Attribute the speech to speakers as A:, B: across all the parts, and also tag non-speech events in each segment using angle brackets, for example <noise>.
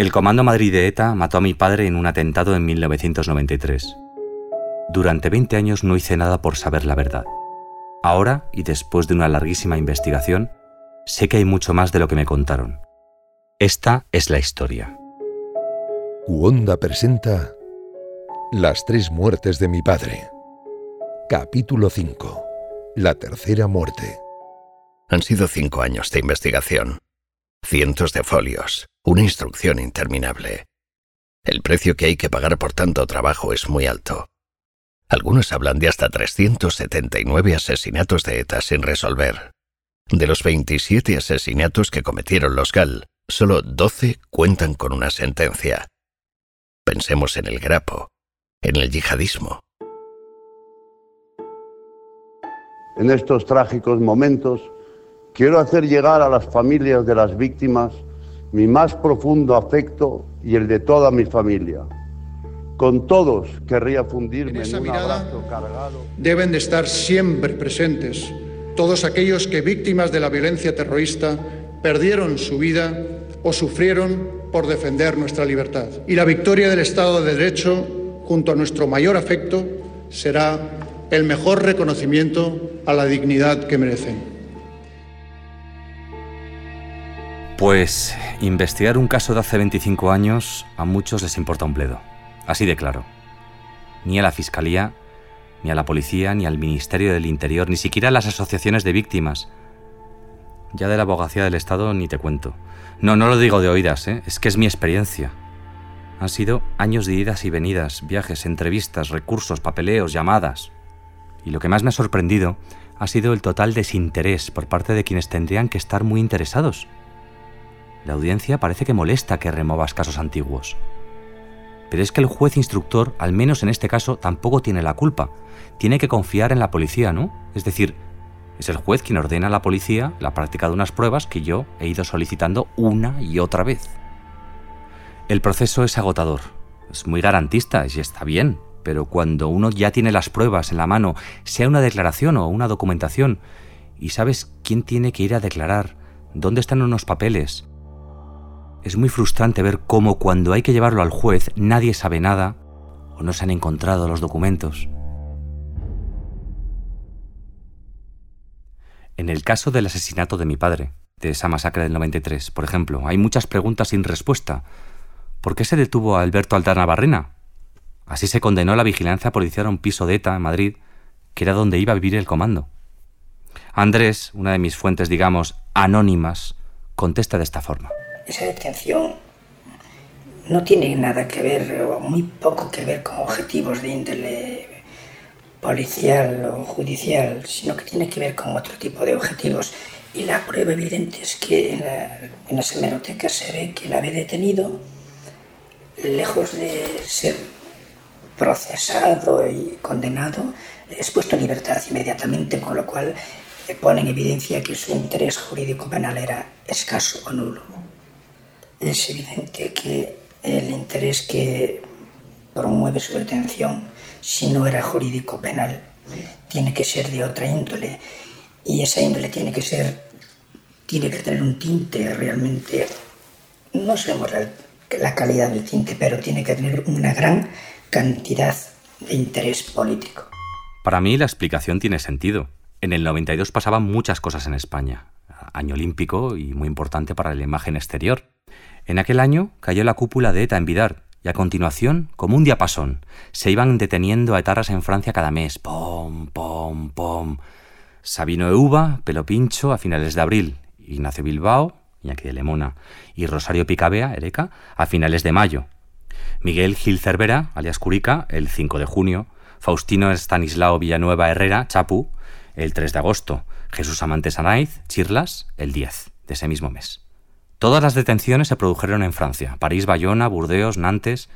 A: El Comando Madrid de ETA mató a mi padre en un atentado en 1993. Durante 20 años no hice nada por saber la verdad. Ahora, y después de una larguísima investigación, sé que hay mucho más de lo que me contaron. Esta es la historia.
B: Uonda presenta Las tres muertes de mi padre. Capítulo 5. La tercera muerte.
C: Han sido cinco años de investigación. Cientos de folios. Una instrucción interminable. El precio que hay que pagar por tanto trabajo es muy alto. Algunos hablan de hasta 379 asesinatos de ETA sin resolver. De los 27 asesinatos que cometieron los GAL, solo 12 cuentan con una sentencia. Pensemos en el grapo, en el yihadismo.
D: En estos trágicos momentos, quiero hacer llegar a las familias de las víctimas mi más profundo afecto y el de toda mi familia. Con todos querría fundirme
E: En
D: en,
E: esa
D: un
E: mirada
D: abrazo cargado.
E: deben de estar siempre presentes todos aquellos que víctimas de la violencia terrorista perdieron su vida o sufrieron por defender nuestra libertad. Y la victoria del Estado de Derecho, junto a nuestro mayor afecto, será el mejor reconocimiento a la dignidad que merecen.
A: Pues investigar un caso de hace 25 años a muchos les importa un bledo. Así de claro. Ni a la Fiscalía, ni a la Policía, ni al Ministerio del Interior, ni siquiera a las asociaciones de víctimas. Ya de la abogacía del Estado ni te cuento. No, no lo digo de oídas, ¿eh? es que es mi experiencia. Han sido años de idas y venidas, viajes, entrevistas, recursos, papeleos, llamadas. Y lo que más me ha sorprendido ha sido el total desinterés por parte de quienes tendrían que estar muy interesados. La audiencia parece que molesta que removas casos antiguos. Pero es que el juez instructor, al menos en este caso, tampoco tiene la culpa. Tiene que confiar en la policía, ¿no? Es decir, es el juez quien ordena a la policía la práctica de unas pruebas que yo he ido solicitando una y otra vez. El proceso es agotador, es muy garantista y está bien, pero cuando uno ya tiene las pruebas en la mano, sea una declaración o una documentación, y sabes quién tiene que ir a declarar, dónde están unos papeles, es muy frustrante ver cómo cuando hay que llevarlo al juez nadie sabe nada o no se han encontrado los documentos. En el caso del asesinato de mi padre, de esa masacre del 93, por ejemplo, hay muchas preguntas sin respuesta. ¿Por qué se detuvo a Alberto Altana Barrena? Así se condenó la vigilancia policial a un piso de ETA en Madrid, que era donde iba a vivir el comando. Andrés, una de mis fuentes, digamos, anónimas, contesta de esta forma.
F: Esa detención no tiene nada que ver, o muy poco que ver con objetivos de índole policial o judicial, sino que tiene que ver con otro tipo de objetivos. Y la prueba evidente es que en, la, en se ve que la había detenido, lejos de ser procesado y condenado, es puesto en libertad inmediatamente, con lo cual pone en evidencia que su interés jurídico penal era escaso o nulo es evidente que el interés que promueve su detención, si no era jurídico penal, tiene que ser de otra índole. Y esa índole tiene que ser, tiene que tener un tinte realmente, no sabemos la, la calidad del tinte, pero tiene que tener una gran cantidad de interés político.
A: Para mí la explicación tiene sentido. En el 92 pasaban muchas cosas en España. Año olímpico y muy importante para la imagen exterior. En aquel año cayó la cúpula de ETA en Vidar y a continuación, como un diapasón, se iban deteniendo a etarras en Francia cada mes. Pom, pom, pom. Sabino Euba, Pelo Pincho, a finales de abril. Ignacio Bilbao, Iñaki de Lemona. Y Rosario Picabea, Ereca, a finales de mayo. Miguel Gil Cervera, alias Curica, el 5 de junio. Faustino Estanislao Villanueva Herrera, Chapu, el 3 de agosto. Jesús Amante Sanaiz, Chirlas, el 10 de ese mismo mes. Todas las detenciones se produjeron en Francia, París, Bayona, Burdeos, Nantes,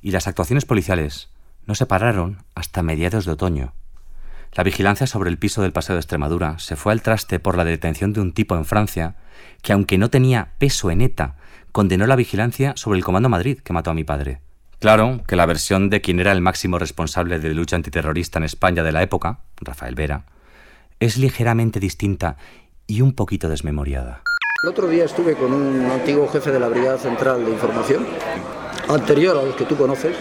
A: y las actuaciones policiales no se pararon hasta mediados de otoño. La vigilancia sobre el piso del Paseo de Extremadura se fue al traste por la detención de un tipo en Francia que, aunque no tenía peso en ETA, condenó la vigilancia sobre el Comando Madrid que mató a mi padre. Claro que la versión de quien era el máximo responsable de lucha antiterrorista en España de la época, Rafael Vera, es ligeramente distinta y un poquito desmemoriada.
G: El otro día estuve con un antiguo jefe de la Brigada Central de Información, anterior a los que tú conoces,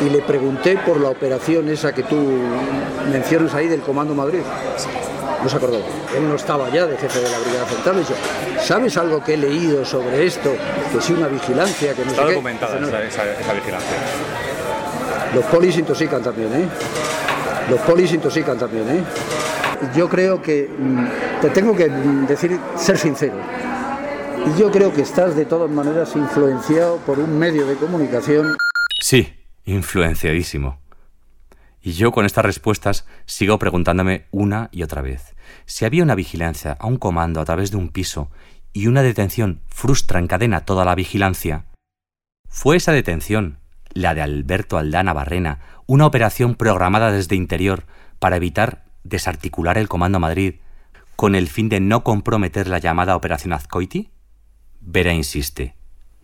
G: y le pregunté por la operación esa que tú mencionas ahí del Comando Madrid. No se acordó. Él no estaba ya de jefe de la Brigada Central. Dijo, ¿sabes algo que he leído sobre esto? Que sí, una vigilancia, que no
A: Está
G: sé qué?".
A: documentada esa, esa- esa vigilancia.
G: Los polis intoxican también, ¿eh? Los polis intoxican también, ¿eh? Yo creo que, mm, te tengo que decir, ser sincero. Y yo creo que estás de todas maneras influenciado por un medio de comunicación.
A: Sí, influenciadísimo. Y yo con estas respuestas sigo preguntándome una y otra vez. Si había una vigilancia a un comando a través de un piso y una detención frustra en cadena toda la vigilancia, ¿fue esa detención, la de Alberto Aldana Barrena, una operación programada desde interior para evitar desarticular el Comando Madrid con el fin de no comprometer la llamada Operación Azcoiti? Vera insiste,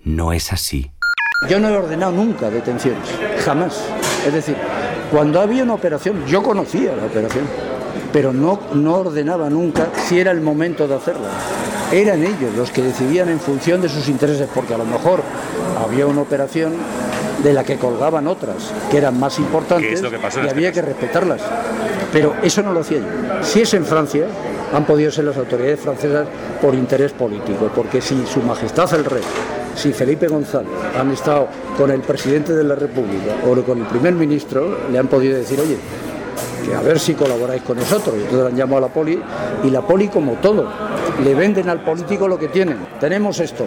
A: no es así.
G: Yo no he ordenado nunca detenciones, jamás. Es decir, cuando había una operación, yo conocía la operación, pero no, no ordenaba nunca si era el momento de hacerla. Eran ellos los que decidían en función de sus intereses, porque a lo mejor había una operación de la que colgaban otras, que eran más importantes
A: ¿Qué es lo que pasó en
G: y
A: este
G: había que respetarlas. Pero eso no lo hacía yo. Si es en Francia, han podido ser las autoridades francesas por interés político, porque si Su Majestad el Rey, si Felipe González han estado con el presidente de la República o con el primer ministro, le han podido decir, oye, que a ver si colaboráis con nosotros. Entonces han llamado a la poli y la poli como todo, le venden al político lo que tienen. Tenemos esto.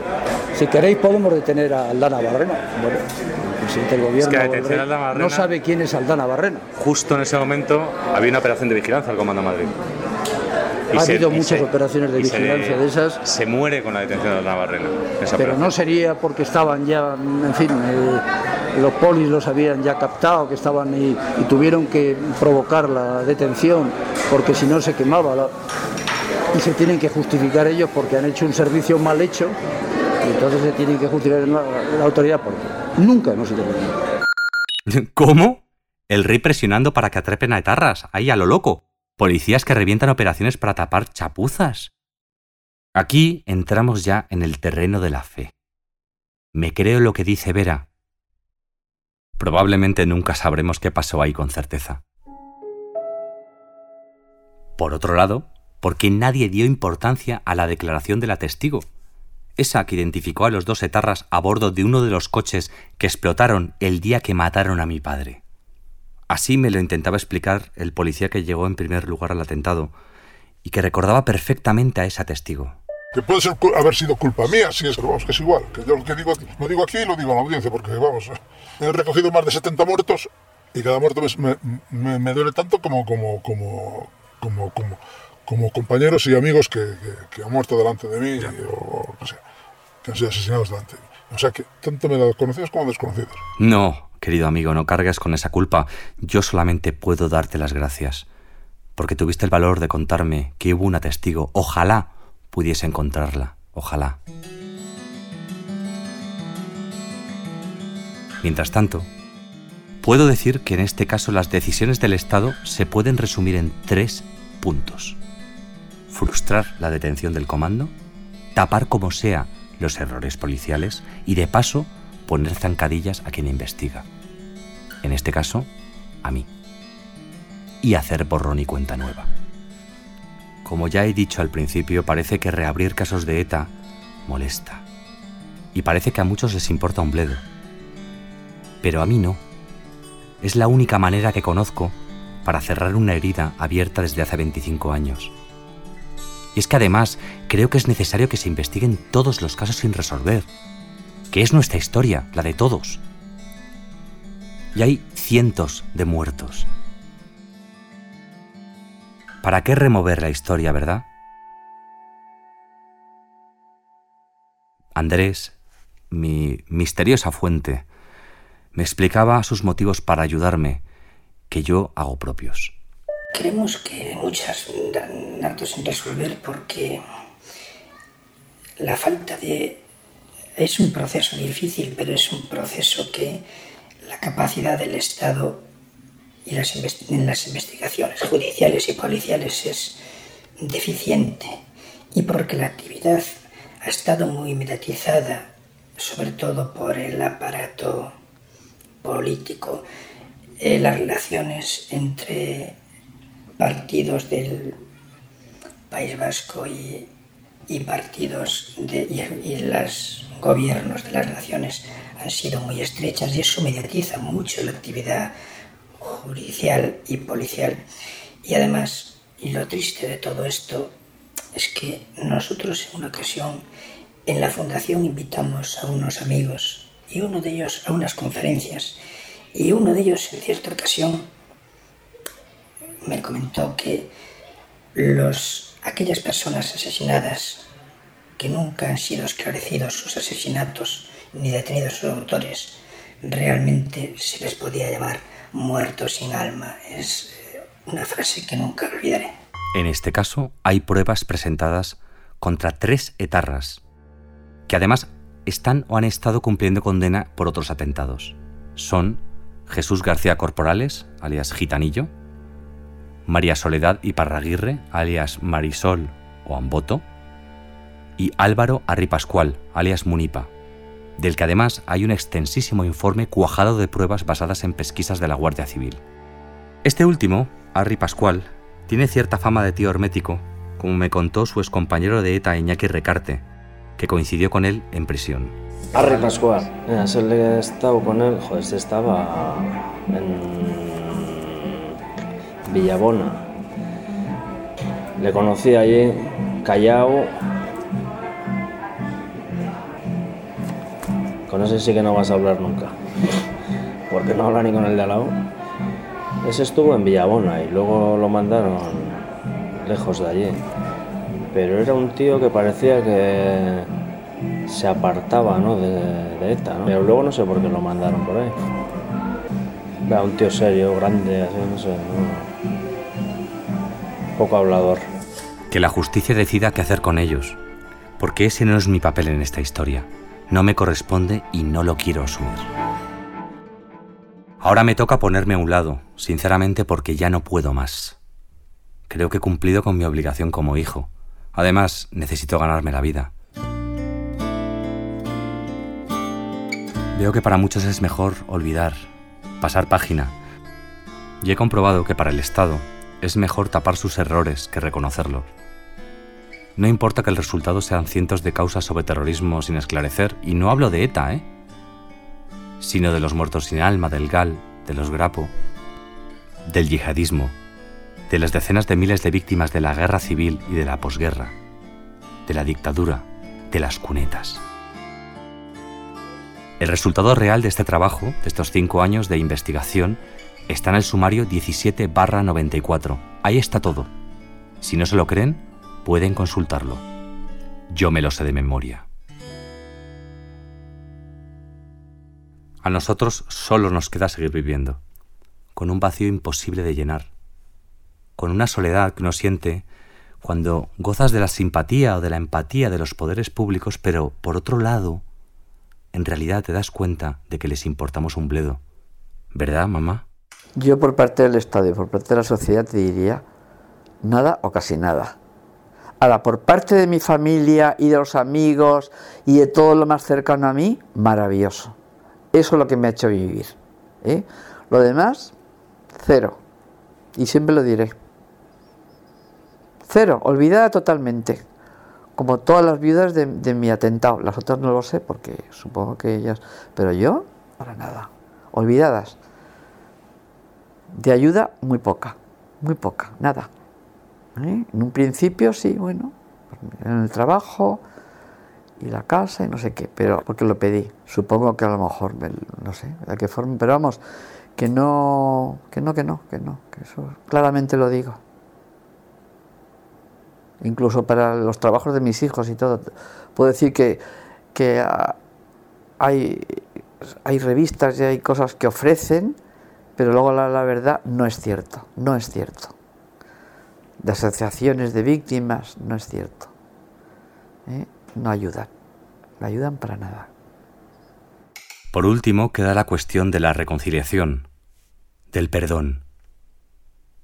G: Si queréis podemos detener a Aldana Barrena. Bueno, el presidente del gobierno
A: que Barrena-
G: no sabe quién es Aldana Barrena.
A: Justo en ese momento había una operación de vigilancia al Comando Madrid. Y
G: Ha
A: se-
G: habido muchas
A: se-
G: operaciones de
A: se-
G: vigilancia de esas.
A: Se muere con la detención de la Navarrena. esa
G: Pero
A: operación.
G: no sería porque estaban ya, en fin, eh, los polis los habían ya captado, que estaban y, y tuvieron que provocar la detención, porque si no se quemaba. la- y se tienen que justificar ellos porque han hecho un servicio mal hecho, y entonces se tienen que justificar la, la autoridad porque nunca hemos sido. <laughs>
A: ¿Cómo? El rey presionando para que atrepen a etarras, ahí a lo loco. Policías que revientan operaciones para tapar chapuzas. Aquí entramos ya en el terreno de la fe. Me creo lo que dice Vera. Probablemente nunca sabremos qué pasó ahí con certeza. Por otro lado, porque nadie dio importancia a la declaración de la testigo, esa que identificó a los dos etarras a bordo de uno de los coches que explotaron el día que mataron a mi padre. Así me lo intentaba explicar el policía que llegó en primer lugar al atentado y que recordaba perfectamente a esa testigo.
H: Que puede ser, haber sido culpa mía, sí, pero vamos, que es igual. Que yo lo que digo, lo digo aquí y lo digo en la audiencia, porque vamos, he recogido más de 70 muertos y cada muerto me, me- me duele tanto como, como, como, como, como, como compañeros y amigos que, que- que han muerto delante de mí o, o que sea, que han sido asesinados delante de mí. O sea que tanto me da conocidos como desconocidos.
A: No, querido amigo, no cargues con esa culpa. Yo solamente puedo darte las gracias. Porque tuviste el valor de contarme que hubo una testigo. Ojalá pudiese encontrarla. Ojalá. Mientras tanto, puedo decir que en este caso las decisiones del Estado se pueden resumir en tres puntos. Frustrar la detención del comando, tapar como sea los errores policiales y de paso poner zancadillas a quien investiga. En este caso, a mí. Y hacer borrón y cuenta nueva. Como ya he dicho al principio, parece que reabrir casos de ETA molesta. Y parece que a muchos les importa un bledo. Pero a mí no. Es la única manera que conozco para cerrar una herida abierta desde hace 25 años. Y es que además creo que es necesario que se investiguen todos los casos sin resolver, que es nuestra historia, la de todos. Y hay cientos de muertos. ¿Para qué remover la historia, verdad? Andrés, mi misteriosa fuente, me explicaba sus motivos para ayudarme, que yo hago propios.
F: Creemos que muchas dan datos sin resolver porque la falta de... Es un proceso difícil, pero es un proceso que la capacidad del Estado y las en las investigaciones judiciales y policiales es deficiente y porque la actividad ha estado muy mediatizada, sobre todo por el aparato político, eh, las relaciones entre partidos del País Vasco y, partidos de, y, los gobiernos de las naciones han sido muy estrechas y eso mediatiza mucho la actividad judicial y policial. Y además, y lo triste de todo esto es que nosotros en una ocasión en la fundación invitamos a unos amigos y uno de ellos a unas conferencias y uno de ellos en cierta ocasión me comentó que los, aquellas personas asesinadas que nunca han sido esclarecidos sus asesinatos ni detenidos sus autores, realmente se les podía llamar muertos sin alma. Es eh, una frase que nunca olvidaré.
A: En este caso hay pruebas presentadas contra tres etarras, que además están o han estado cumpliendo condena por otros atentados. Son Jesús García Corporales, alias Gitanillo, María Soledad Iparraguirre, alias Marisol o Amboto, y Álvaro Arri Pascual, alias Munipa, del que además hay un extensísimo informe cuajado de pruebas basadas en pesquisas de la Guardia Civil. Este último, Arri Pascual, tiene cierta fama de tío hermético, como me contó su excompañero de ETA Iñaki Recarte, que coincidió con él en prisión.
I: Arri Pascual, se le he estado con él, joder, se estaba en Villabona. Le conocí allí, callao. Con ese sí que no vas a hablar nunca, porque no habla ni con el de al lado. Ese estuvo en Villabona y luego lo mandaron lejos de allí. Pero era un tío que parecía que se apartaba ¿no? de, ETA, ¿no? pero luego no sé por qué lo mandaron por ahí. Era un tío serio, grande, así, no sé poco hablador.
A: Que la justicia decida qué hacer con ellos, porque ese no es mi papel en esta historia. No me corresponde y no lo quiero asumir. Ahora me toca ponerme a un lado, sinceramente porque ya no puedo más. Creo que he cumplido con mi obligación como hijo. Además, necesito ganarme la vida. Veo que para muchos es mejor olvidar, pasar página. Y he comprobado que para el Estado es mejor tapar sus errores que reconocerlos. No importa que el resultado sean cientos de causas sobre terrorismo sin esclarecer, y no hablo de ETA, ¿eh? sino de los muertos sin alma, del GAL, de los Grapo, del yihadismo, de las decenas de miles de víctimas de la guerra civil y de la posguerra, de la dictadura, de las cunetas. El resultado real de este trabajo, de estos cinco años de investigación, está en el sumario 17 barra 94. Ahí está todo. Si no se lo creen, pueden consultarlo. Yo me lo sé de memoria. A nosotros solo nos queda seguir viviendo, con un vacío imposible de llenar, con una soledad que uno siente cuando gozas de la simpatía o de la empatía de los poderes públicos, pero por otro lado, en realidad te das cuenta de que les importamos un bledo. ¿Verdad, mamá?
J: Yo por parte del Estado y por parte de la sociedad te diría nada o casi nada. Ahora, por parte de mi familia y de los amigos y de todo lo más cercano a mí, maravilloso. Eso es lo que me ha hecho vivir. ¿eh? Lo demás, cero. Y siempre lo diré. Cero, olvidada totalmente. Como todas las viudas de, de mi atentado. Las otras no lo sé porque supongo que ellas... Pero yo, para nada. Olvidadas. De ayuda, muy poca, muy poca, nada. ¿Eh? En un principio sí, bueno, en el trabajo y la casa y no sé qué, pero porque lo pedí. Supongo que a lo mejor, no sé, de qué forma, pero vamos, que no, que no, que no, que no, que eso claramente lo digo. Incluso para los trabajos de mis hijos y todo, puedo decir que, que ah, hay, hay revistas y hay cosas que ofrecen pero luego la, verdad no es cierto, no es cierto. De asociaciones de víctimas no es cierto. ¿eh? No ayudan, no ayudan para nada.
A: Por último, queda la cuestión de la reconciliación, del perdón.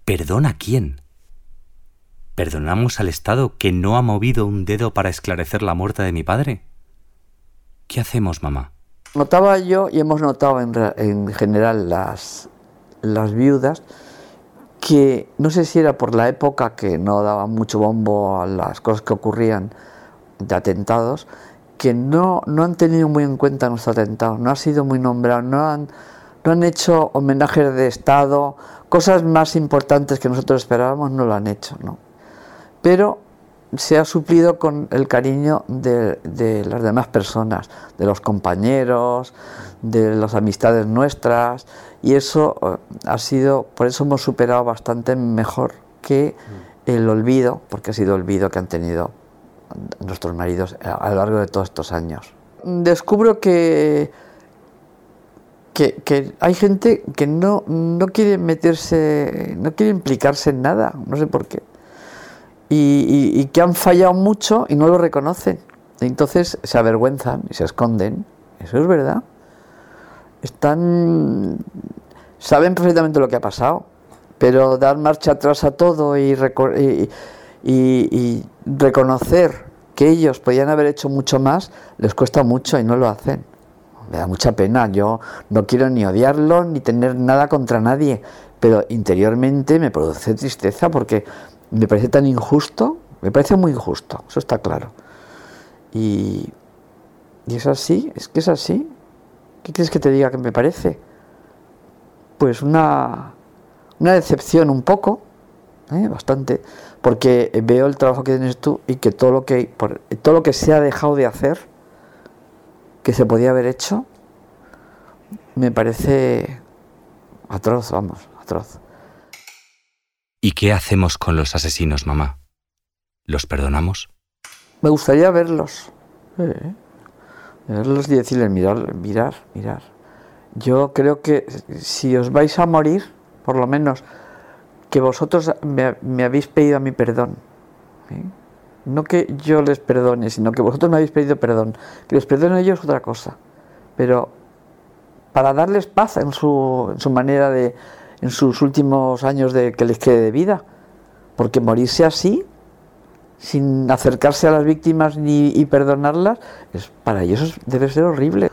A: ¿Perdón a quién? ¿Perdonamos al Estado que no ha movido un dedo para esclarecer la muerte de mi padre? ¿Qué hacemos, mamá?
J: Notaba yo, y hemos notado en, general las, las viudas, que no sé si era por la época que no daba mucho bombo a las cosas que ocurrían de atentados, que no, no han tenido muy en cuenta nuestro atentado, no ha sido muy nombrado, no han, no han hecho homenajes de Estado, cosas más importantes que nosotros esperábamos no lo han hecho, ¿no? Pero se ha suplido con el cariño de, de, las demás personas, de los compañeros, de las amistades nuestras, y eso eh, ha sido, por eso hemos superado bastante mejor que el olvido, porque ha sido olvido que han tenido nuestros maridos a lo largo de todos estos años. Descubro que que, hay gente que no, no quiere meterse, no quiere implicarse en nada, no sé por qué. Y, que han fallado mucho y no lo reconocen. entonces se avergüenzan y se esconden. Eso es verdad. Están. saben perfectamente lo que ha pasado, pero dar marcha atrás a todo y, y reconocer que ellos podían haber hecho mucho más les cuesta mucho y no lo hacen me da mucha pena. Yo no quiero ni odiarlo ni tener nada contra nadie, pero interiormente me produce tristeza porque me parece tan injusto, me parece muy injusto, eso está claro. Y, es así, es que es así. ¿Qué quieres que te diga que me parece? Pues una, una decepción un poco, ¿eh? bastante, porque veo el trabajo que tienes tú y que todo lo que, por, todo lo que se ha dejado de hacer, que se podía haber hecho, me parece atroz, vamos, atroz.
A: ¿Y qué hacemos con los asesinos, mamá? ¿Los perdonamos?
J: Me gustaría verlos. verlos y decirles, mirar, mirar, mirar. Yo creo que si os vais a morir, por lo menos, que vosotros me, habéis pedido a mi perdón. ¿eh? No que yo les perdone, sino que vosotros me habéis pedido perdón. Que les perdone a ellos es otra cosa. Pero para darles paz en su manera de, en sus últimos años de que les quede de vida. Porque morirse así, sin acercarse a las víctimas ni y perdonarlas, es, para ellos debe ser horrible.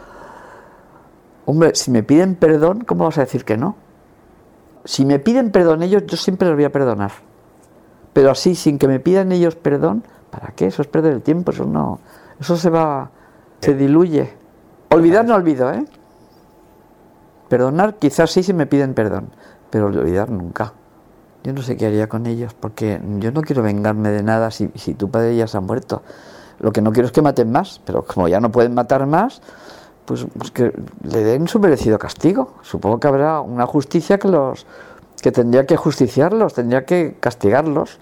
J: Hombre, si me piden perdón, ¿cómo vas a decir que no? Si me piden perdón ellos, yo siempre los voy a perdonar. Pero así, sin que me pidan ellos perdón, ¿Para qué? Eso es perder el tiempo, eso no. Eso se va. se diluye. Olvidar no olvido, ¿eh? Perdonar, quizás sí si me piden perdón, pero olvidar nunca. Yo no sé qué haría con ellos, porque yo no quiero vengarme de nada si, si tu padre ya se ha muerto. Lo que no quiero es que maten más, pero como ya no pueden matar más, pues, pues que le den su merecido castigo. Supongo que habrá una justicia que los que tendría que justiciarlos, tendría que castigarlos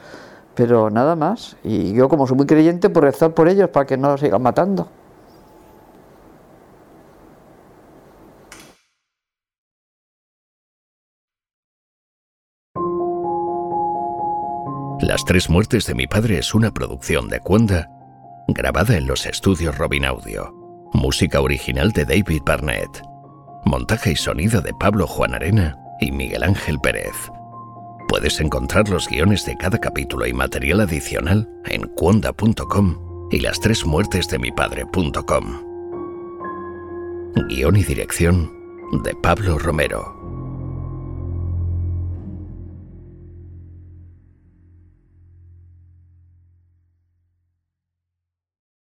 J: pero nada más. Y yo como soy muy creyente, por rezar por ellos para que no sigan matando.
C: Las tres muertes de mi padre es una producción de Cuenda, grabada en los estudios Robin Audio. Música original de David Barnett. Montaje y sonido de Pablo Juan Arena y Miguel Ángel Pérez. Puedes encontrar los guiones de cada capítulo y material adicional en cuonda.com y las tres muertes de mi padre.com. Guión y dirección de Pablo Romero.